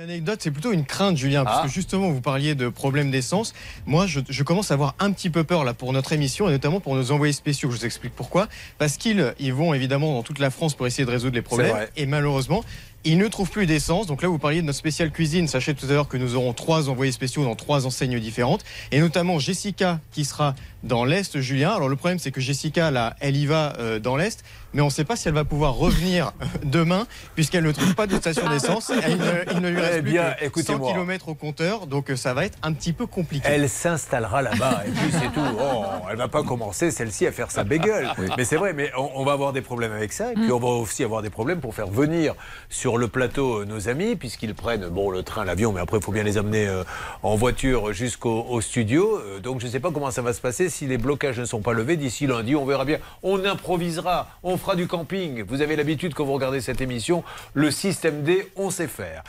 anecdote, c'est plutôt une crainte, Julien, parce Ah. que justement, vous parliez de problèmes d'essence. Moi, je, je commence à avoir un petit peu peur là pour notre émission et notamment pour nos envoyés spéciaux. Je vous explique pourquoi. Parce qu'ils ils vont évidemment dans toute la France pour essayer de résoudre les problèmes. Et malheureusement, ils ne trouvent plus d'essence. Donc là, vous parliez de notre spéciale cuisine. Sachez tout à l'heure que nous aurons trois envoyés spéciaux dans trois enseignes différentes. Et notamment Jessica qui sera dans l'Est, Julien. Alors le problème, c'est que Jessica, là, elle y va euh, dans l'Est. Mais on ne sait pas si elle va pouvoir revenir demain, puisqu'elle ne trouve pas de station d'essence. Elle ne- Il ne lui reste Eh plus bien, que 100 écoutez-moi. km au compteur, donc euh, ça va être un petit peu compliqué. Elle s'installera là-bas et puis c'est tout. Oh, elle va pas commencer celle-ci à faire sa bégueule. Mais c'est vrai, mais on, on va avoir des problèmes avec ça et puis on va aussi avoir des problèmes pour faire venir sur le plateau euh, nos amis puisqu'ils prennent bon le train, l'avion, mais après il faut bien les amener euh, en voiture jusqu'au au studio. Euh, donc je ne sais pas comment ça va se passer si les blocages ne sont pas levés d'ici lundi. On verra bien. On improvisera, on fera du camping. Vous avez l'habitude quand vous regardez cette émission, le système D, on sait faire.